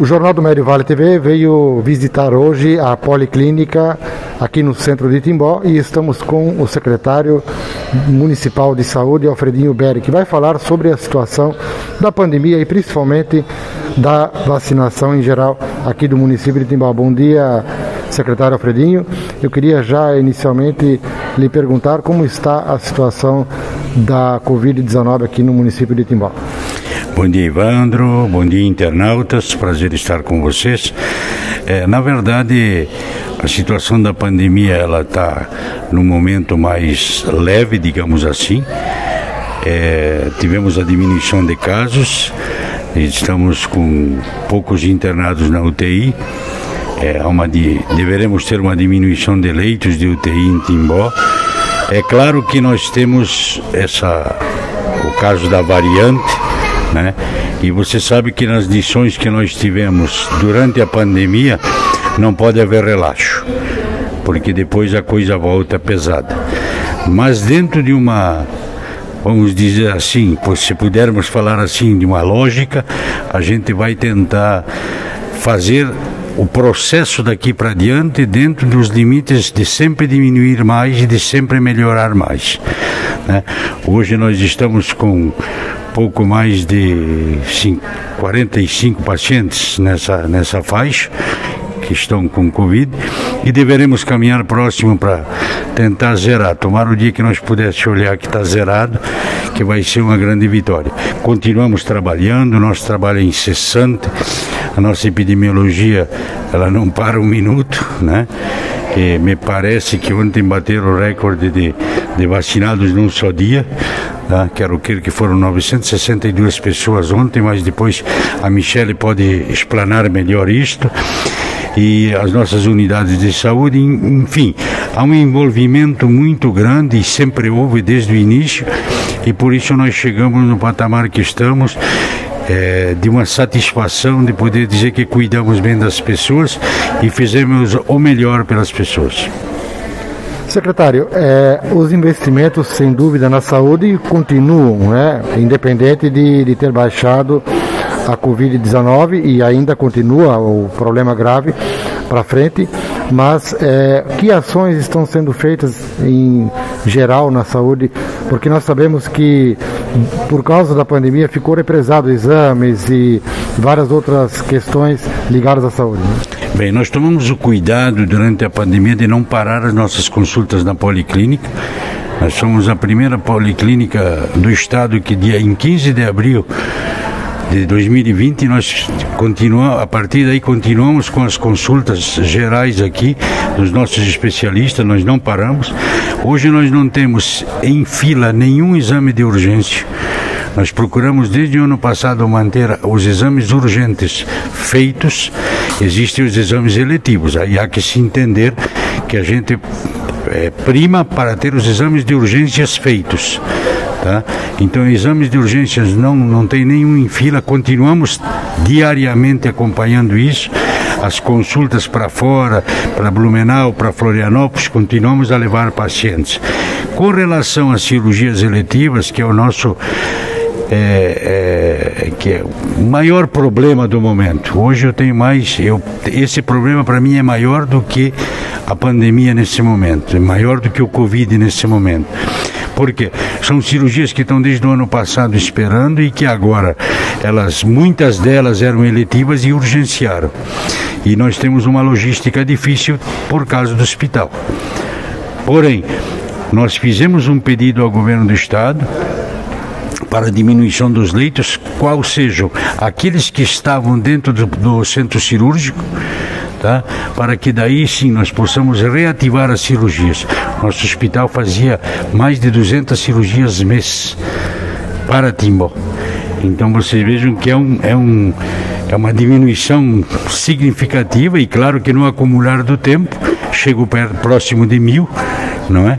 O Jornal do Médio Vale TV veio visitar hoje a Policlínica aqui no centro de Timbó e estamos com o secretário municipal de saúde, Alfredinho Berry, que vai falar sobre a situação da pandemia e principalmente da vacinação em geral aqui do município de Timbó. Bom dia, secretário Alfredinho. Eu queria já inicialmente lhe perguntar como está a situação da Covid-19 aqui no município de Timbó. Bom dia, Ivandro. Bom dia, internautas. Prazer estar com vocês. É, na verdade, a situação da pandemia ela está no momento mais leve, digamos assim. É, tivemos a diminuição de casos, estamos com poucos internados na UTI. É, uma de, deveremos ter uma diminuição de leitos de UTI em Timbó. É claro que nós temos essa, o caso da variante, né? E você sabe que nas lições que nós tivemos durante a pandemia não pode haver relaxo, porque depois a coisa volta pesada. Mas dentro de uma, vamos dizer assim, se pudermos falar assim, de uma lógica, a gente vai tentar fazer o processo daqui para diante dentro dos limites de sempre diminuir mais e de sempre melhorar mais. Né? Hoje nós estamos com pouco mais de 5, 45 pacientes nessa, nessa faixa que estão com Covid e deveremos caminhar próximo para tentar zerar. Tomar o dia que nós pudéssemos olhar que está zerado, que vai ser uma grande vitória. Continuamos trabalhando, nosso trabalho é incessante, a nossa epidemiologia ela não para um minuto, né? E me parece que ontem bateram o recorde de, de vacinados num só dia. Tá? Quero crer que foram 962 pessoas ontem, mas depois a Michele pode explanar melhor isto. E as nossas unidades de saúde, enfim, há um envolvimento muito grande e sempre houve desde o início, e por isso nós chegamos no patamar que estamos é, de uma satisfação de poder dizer que cuidamos bem das pessoas e fizemos o melhor pelas pessoas. Secretário, é, os investimentos, sem dúvida, na saúde continuam, né, independente de, de ter baixado a Covid-19 e ainda continua o problema grave para frente, mas é, que ações estão sendo feitas em geral na saúde? Porque nós sabemos que por causa da pandemia ficou represado exames e várias outras questões ligadas à saúde. Né? Bem, nós tomamos o cuidado durante a pandemia de não parar as nossas consultas na policlínica. Nós somos a primeira policlínica do estado que dia em 15 de abril de 2020 nós continuamos, a partir daí continuamos com as consultas gerais aqui dos nossos especialistas, nós não paramos. Hoje nós não temos em fila nenhum exame de urgência. Nós procuramos desde o ano passado manter os exames urgentes feitos. Existem os exames eletivos. Aí há que se entender que a gente é, prima para ter os exames de urgências feitos. Tá? Então, exames de urgências não, não tem nenhum em fila, continuamos diariamente acompanhando isso. As consultas para fora, para Blumenau, para Florianópolis, continuamos a levar pacientes. Com relação às cirurgias eletivas, que é o nosso é, é, que é o maior problema do momento. Hoje eu tenho mais, eu, esse problema para mim é maior do que a pandemia nesse momento, é maior do que o Covid nesse momento. Porque são cirurgias que estão desde o ano passado esperando e que agora elas, muitas delas eram eletivas e urgenciaram. E nós temos uma logística difícil por causa do hospital. Porém, nós fizemos um pedido ao governo do estado para diminuição dos leitos, qual sejam aqueles que estavam dentro do, do centro cirúrgico, tá? para que daí sim nós possamos reativar as cirurgias. Nosso hospital fazia mais de 200 cirurgias mês para Timbó. Então vocês vejam que é, um, é, um, é uma diminuição significativa e claro que no acumular do tempo chego próximo de mil, não é?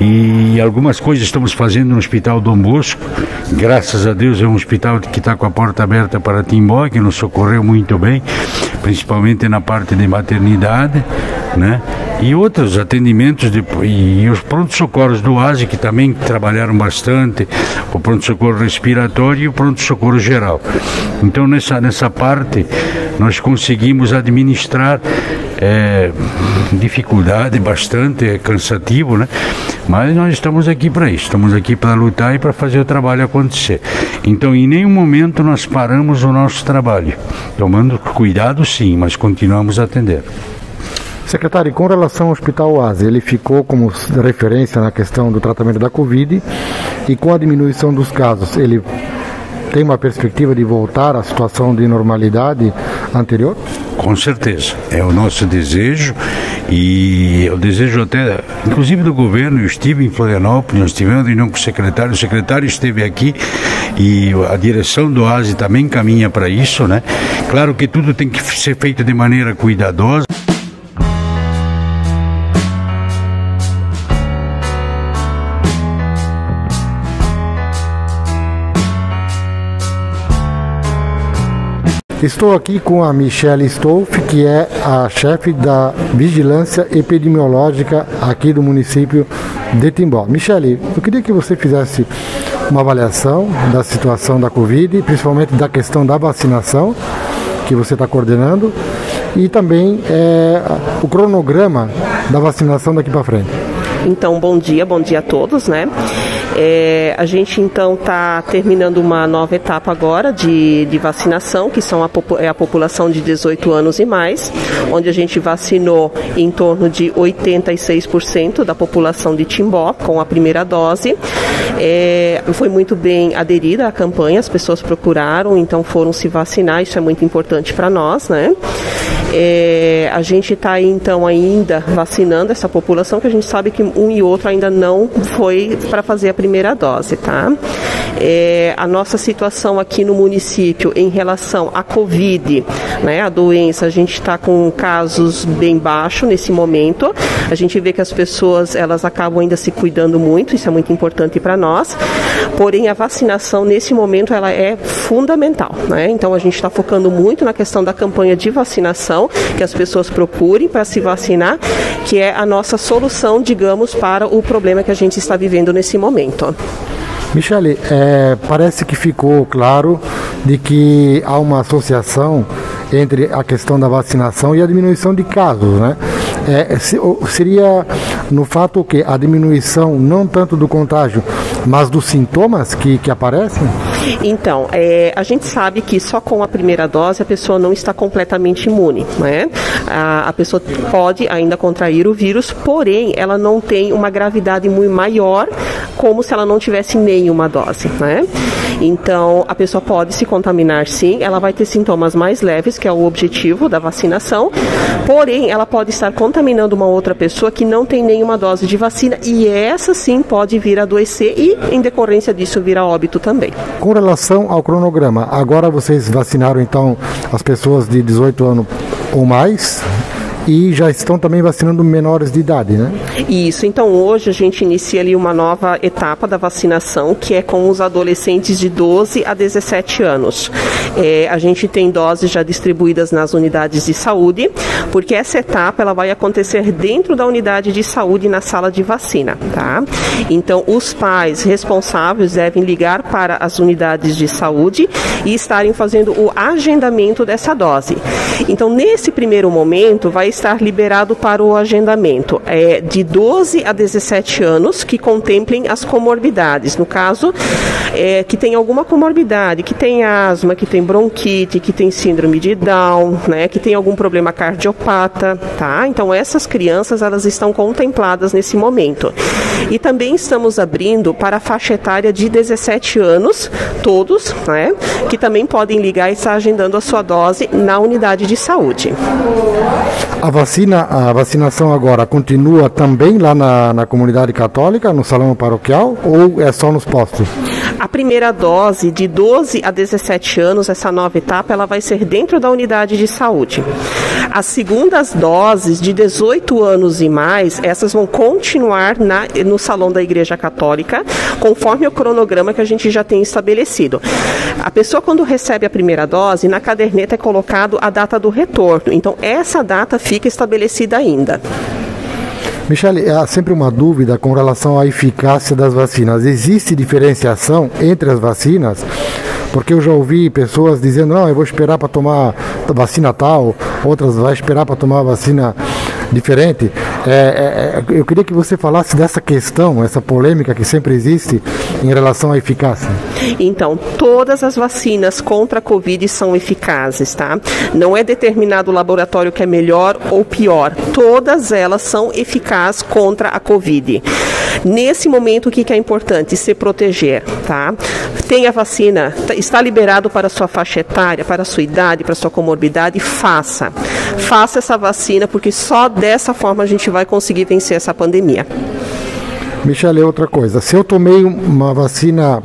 E algumas coisas estamos fazendo no Hospital Dom Bosco. Graças a Deus é um hospital que está com a porta aberta para Timbó, que nos socorreu muito bem, principalmente na parte de maternidade, né? E outros atendimentos de, e, os pronto-socorros do ASE, que também trabalharam bastante, o pronto-socorro respiratório e o pronto-socorro geral. Então, nessa, nessa parte, nós conseguimos administrar é, dificuldade bastante, é cansativo, né? Mas nós estamos aqui para isso, estamos aqui para lutar e para fazer o trabalho acontecer. Então, em nenhum momento nós paramos o nosso trabalho, tomando cuidado sim, mas continuamos a atender. Secretário, com relação ao Hospital Oase, ele ficou como referência na questão do tratamento da Covid e com a diminuição dos casos, ele tem uma perspectiva de voltar à situação de normalidade anterior? Com certeza, é o nosso desejo e o desejo até, inclusive do governo. Eu estive em Florianópolis, nós tivemos reunião com o secretário, o secretário esteve aqui e a direção do ASE também caminha para isso, né? Claro que tudo tem que ser feito de maneira cuidadosa. Estou aqui com a Michelle Stolf, que é a chefe da Vigilância Epidemiológica aqui do município de Timbó. Michelle, eu queria que você fizesse uma avaliação da situação da Covid, principalmente da questão da vacinação que você está coordenando e também é, o cronograma da vacinação daqui para frente. Então, bom dia, bom dia a todos, né? É, a gente então está terminando uma nova etapa agora de, de vacinação, que são a, é a população de 18 anos e mais, onde a gente vacinou em torno de 86% da população de Timbó com a primeira dose. É, foi muito bem aderida à campanha, as pessoas procuraram, então foram se vacinar, isso é muito importante para nós, né? É, a gente está então ainda vacinando essa população, que a gente sabe que um e outro ainda não foi para fazer a primeira dose, tá? É, a nossa situação aqui no município em relação à Covid, né, a doença, a gente está com casos bem baixo nesse momento. A gente vê que as pessoas elas acabam ainda se cuidando muito, isso é muito importante para nós. Porém, a vacinação nesse momento ela é fundamental, né? Então a gente está focando muito na questão da campanha de vacinação que as pessoas procurem para se vacinar, que é a nossa solução, digamos, para o problema que a gente está vivendo nesse momento. Michele, é, parece que ficou claro de que há uma associação entre a questão da vacinação e a diminuição de casos, né? É, seria no fato que a diminuição não tanto do contágio, mas dos sintomas que, que aparecem? Então, é, a gente sabe que só com a primeira dose a pessoa não está completamente imune, né? A, a pessoa pode ainda contrair o vírus, porém ela não tem uma gravidade muito maior como se ela não tivesse nenhuma dose, né? Então, a pessoa pode se contaminar sim, ela vai ter sintomas mais leves, que é o objetivo da vacinação, porém ela pode estar contaminando uma outra pessoa que não tem nenhuma dose de vacina e essa sim pode vir a adoecer e, em decorrência disso, vir a óbito também. Com relação ao cronograma, agora vocês vacinaram então as pessoas de 18 anos ou mais? E já estão também vacinando menores de idade, né? Isso, então hoje a gente inicia ali uma nova etapa da vacinação, que é com os adolescentes de 12 a 17 anos. É, a gente tem doses já distribuídas nas unidades de saúde, porque essa etapa ela vai acontecer dentro da unidade de saúde na sala de vacina, tá? Então os pais responsáveis devem ligar para as unidades de saúde e estarem fazendo o agendamento dessa dose. Então nesse primeiro momento vai estar liberado para o agendamento é, de 12 a 17 anos que contemplem as comorbidades. No caso, é, que tem alguma comorbidade, que tem asma, que tem bronquite, que tem síndrome de Down, né, que tem algum problema cardiopata, tá? Então essas crianças elas estão contempladas nesse momento. E também estamos abrindo para a faixa etária de 17 anos, todos, né, que também podem ligar e estar agendando a sua dose na unidade de saúde. A vacina, a vacinação agora continua também lá na, na comunidade católica, no salão paroquial, ou é só nos postos? A primeira dose de 12 a 17 anos, essa nova etapa, ela vai ser dentro da unidade de saúde. As segundas doses de 18 anos e mais, essas vão continuar na, no salão da Igreja Católica, conforme o cronograma que a gente já tem estabelecido. A pessoa, quando recebe a primeira dose, na caderneta é colocado a data do retorno. Então, essa data fica estabelecida ainda. Michele, há sempre uma dúvida com relação à eficácia das vacinas. Existe diferenciação entre as vacinas? Porque eu já ouvi pessoas dizendo, não, eu vou esperar para tomar vacina tal, outras vai esperar para tomar vacina diferente. É, é, é, eu queria que você falasse dessa questão, essa polêmica que sempre existe em relação à eficácia. Então, todas as vacinas contra a Covid são eficazes, tá? Não é determinado o laboratório que é melhor ou pior. Todas elas são eficazes contra a Covid. Nesse momento, o que é importante? Se proteger, tá? Tem a vacina, está liberado para sua faixa etária, para sua idade, para sua comorbidade, faça. Faça essa vacina, porque só dessa forma a gente vai conseguir vencer essa pandemia. Michele, outra coisa. Se eu tomei uma vacina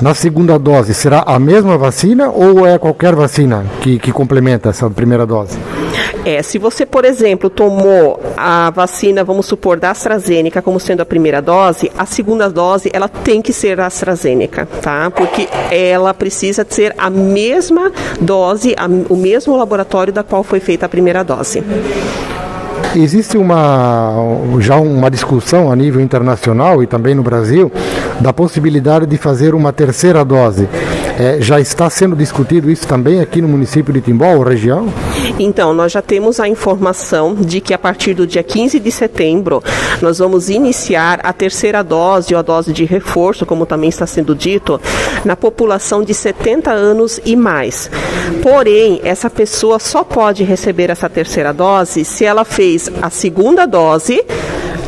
na segunda dose, será a mesma vacina ou é qualquer vacina que, que complementa essa primeira dose? É, se você, por exemplo, tomou a vacina, vamos supor, da AstraZeneca como sendo a primeira dose, a segunda dose ela tem que ser a AstraZeneca, tá? Porque ela precisa ser a mesma dose, a, o mesmo laboratório da qual foi feita a primeira dose. Existe uma, já uma discussão a nível internacional e também no Brasil da possibilidade de fazer uma terceira dose. É, já está sendo discutido isso também aqui no município de Timbó, região? Então, nós já temos a informação de que a partir do dia 15 de setembro nós vamos iniciar a terceira dose ou a dose de reforço, como também está sendo dito, na população de 70 anos e mais. Porém, essa pessoa só pode receber essa terceira dose se ela fez a segunda dose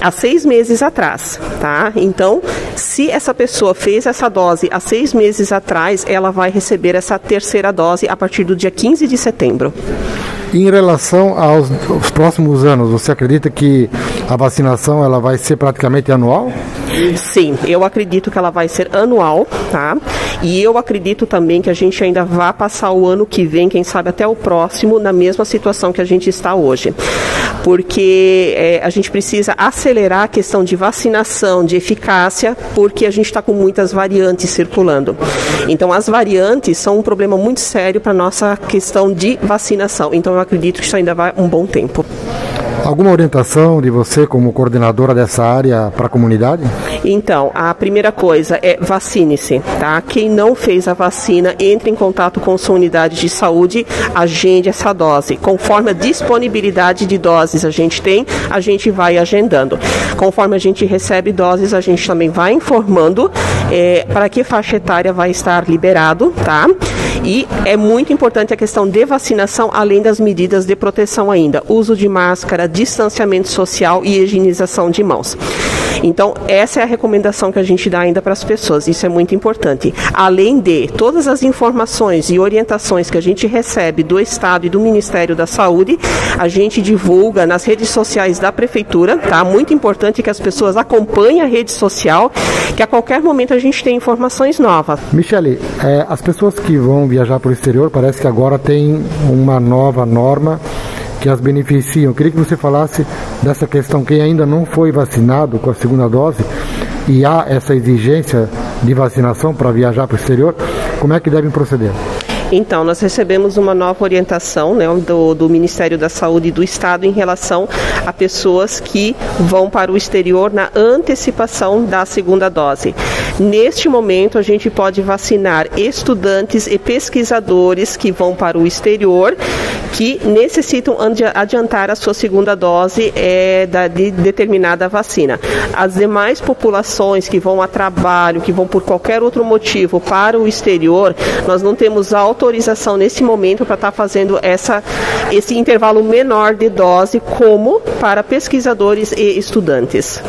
há seis meses atrás, tá? Então, se essa pessoa fez essa dose há seis meses atrás, ela vai receber essa terceira dose a partir do dia 15 de setembro. Em relação aos, aos próximos anos, você acredita que a vacinação ela vai ser praticamente anual? Sim, eu acredito que ela vai ser anual, tá? E eu acredito também que a gente ainda vai passar o ano que vem, quem sabe até o próximo, na mesma situação que a gente está hoje. Porque é, a gente precisa acelerar a questão de vacinação, de eficácia, porque a gente está com muitas variantes circulando. Então, as variantes são um problema muito sério para a nossa questão de vacinação. Então, eu acredito que isso ainda vai um bom tempo. Alguma orientação de você como coordenadora dessa área para a comunidade? Então, a primeira coisa é vacine-se, tá? Quem não fez a vacina, entre em contato com sua unidade de saúde, agende essa dose. Conforme a disponibilidade de doses a gente tem, a gente vai agendando. Conforme a gente recebe doses, a gente também vai informando é, para que faixa etária vai estar liberado, tá? E é muito importante a questão de vacinação, além das medidas de proteção ainda. Uso de máscara, distanciamento social e higienização de mãos. Então, essa é a recomendação que a gente dá ainda para as pessoas. Isso é muito importante. Além de todas as informações e orientações que a gente recebe do Estado e do Ministério da Saúde, a gente divulga nas redes sociais da Prefeitura, tá? Muito importante que as pessoas acompanhem a rede social, que a qualquer momento a gente tem informações novas. Michele, é, as pessoas que vão viajar para o exterior, parece que agora tem uma nova norma que as beneficiam. Eu queria que você falasse dessa questão, quem ainda não foi vacinado com a segunda dose e há essa exigência de vacinação para viajar para o exterior, como é que devem proceder? Então, nós recebemos uma nova orientação né, do, do, Ministério da Saúde do Estado em relação a pessoas que vão para o exterior na antecipação da segunda dose. Neste momento, a gente pode vacinar estudantes e pesquisadores que vão para o exterior que necessitam adiantar a sua segunda dose é, da, de determinada vacina. As demais populações que vão a trabalho, que vão por qualquer outro motivo para o exterior, nós não temos autorização nesse momento para estar tá fazendo essa, esse intervalo menor de dose, como para pesquisadores e estudantes.